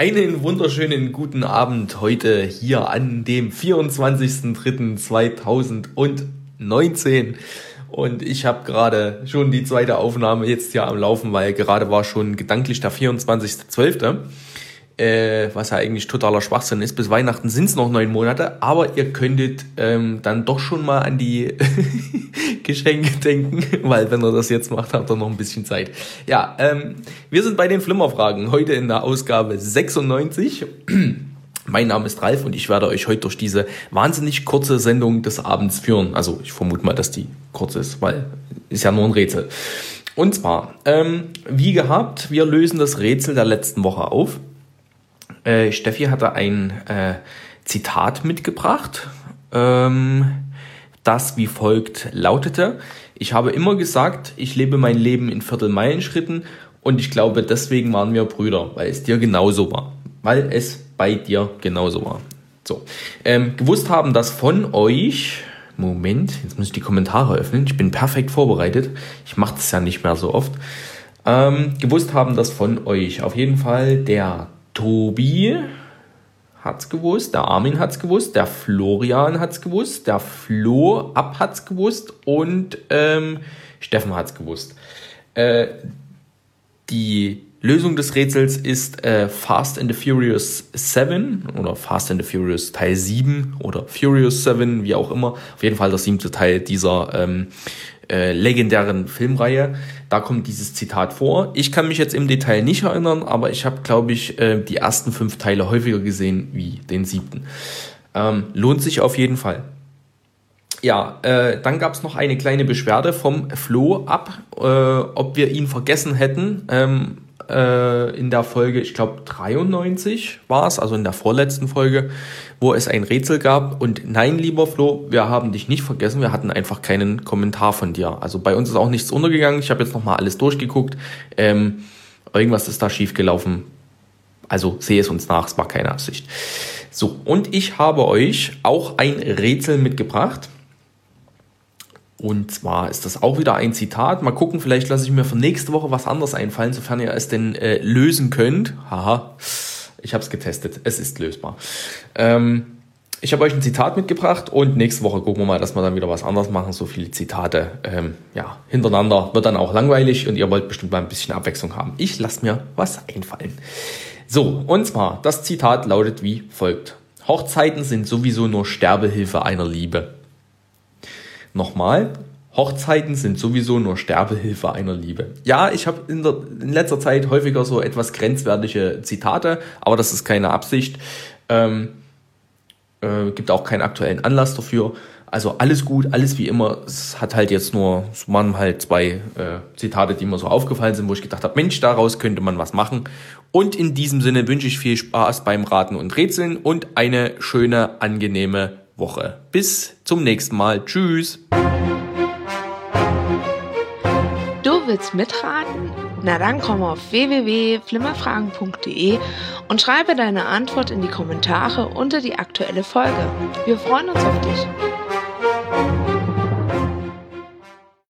Einen wunderschönen guten Abend heute hier an dem 24.03.2019. Und ich habe gerade schon die zweite Aufnahme jetzt hier am Laufen, weil gerade war schon gedanklich der 24.12 äh, was ja eigentlich totaler Schwachsinn ist. Bis Weihnachten sind es noch neun Monate, aber ihr könntet ähm, dann doch schon mal an die Geschenke denken, weil wenn ihr das jetzt macht, habt ihr noch ein bisschen Zeit. Ja, ähm, wir sind bei den Flimmerfragen, heute in der Ausgabe 96. Mein Name ist Ralf und ich werde euch heute durch diese wahnsinnig kurze Sendung des Abends führen. Also ich vermute mal, dass die kurz ist, weil ist ja nur ein Rätsel. Und zwar, ähm, wie gehabt, wir lösen das Rätsel der letzten Woche auf. Äh, Steffi hatte ein äh, Zitat mitgebracht, ähm, das wie folgt lautete. Ich habe immer gesagt, ich lebe mein Leben in Viertelmeilenschritten und ich glaube, deswegen waren wir Brüder, weil es dir genauso war. Weil es bei dir genauso war. So. Ähm, gewusst haben, dass von euch. Moment, jetzt muss ich die Kommentare öffnen. Ich bin perfekt vorbereitet. Ich mache das ja nicht mehr so oft. Ähm, gewusst haben, dass von euch auf jeden Fall der Tobi hat's gewusst, der Armin hat's gewusst, der Florian hat's gewusst, der Flo Ab hat's gewusst und ähm, Steffen hat's gewusst. Äh, die Lösung des Rätsels ist äh, Fast and the Furious 7 oder Fast and the Furious Teil 7 oder Furious 7, wie auch immer. Auf jeden Fall der siebte Teil dieser ähm, äh, legendären Filmreihe. Da kommt dieses Zitat vor. Ich kann mich jetzt im Detail nicht erinnern, aber ich habe, glaube ich, äh, die ersten fünf Teile häufiger gesehen wie den siebten. Ähm, lohnt sich auf jeden Fall. Ja, äh, dann gab es noch eine kleine Beschwerde vom Flo ab, äh, ob wir ihn vergessen hätten. Ähm, äh, in der Folge, ich glaube 93 war es, also in der vorletzten Folge, wo es ein Rätsel gab. Und nein, lieber Flo, wir haben dich nicht vergessen, wir hatten einfach keinen Kommentar von dir. Also bei uns ist auch nichts untergegangen. Ich habe jetzt nochmal alles durchgeguckt. Ähm, irgendwas ist da schiefgelaufen. Also sehe es uns nach, es war keine Absicht. So, und ich habe euch auch ein Rätsel mitgebracht. Und zwar ist das auch wieder ein Zitat. Mal gucken, vielleicht lasse ich mir für nächste Woche was anderes einfallen, sofern ihr es denn äh, lösen könnt. Haha, ich habe es getestet. Es ist lösbar. Ähm, ich habe euch ein Zitat mitgebracht und nächste Woche gucken wir mal, dass wir dann wieder was anderes machen. So viele Zitate ähm, ja, hintereinander wird dann auch langweilig und ihr wollt bestimmt mal ein bisschen Abwechslung haben. Ich lasse mir was einfallen. So, und zwar, das Zitat lautet wie folgt. Hochzeiten sind sowieso nur Sterbehilfe einer Liebe. Nochmal, Hochzeiten sind sowieso nur Sterbehilfe einer Liebe. Ja, ich habe in, in letzter Zeit häufiger so etwas grenzwertige Zitate, aber das ist keine Absicht. Ähm, äh, gibt auch keinen aktuellen Anlass dafür. Also alles gut, alles wie immer. Es hat halt jetzt nur, es waren halt zwei äh, Zitate, die mir so aufgefallen sind, wo ich gedacht habe, Mensch, daraus könnte man was machen. Und in diesem Sinne wünsche ich viel Spaß beim Raten und Rätseln und eine schöne, angenehme Woche. Bis zum nächsten Mal. Tschüss. Du willst mitraten? Na dann komm auf www.flimmerfragen.de und schreibe deine Antwort in die Kommentare unter die aktuelle Folge. Wir freuen uns auf dich.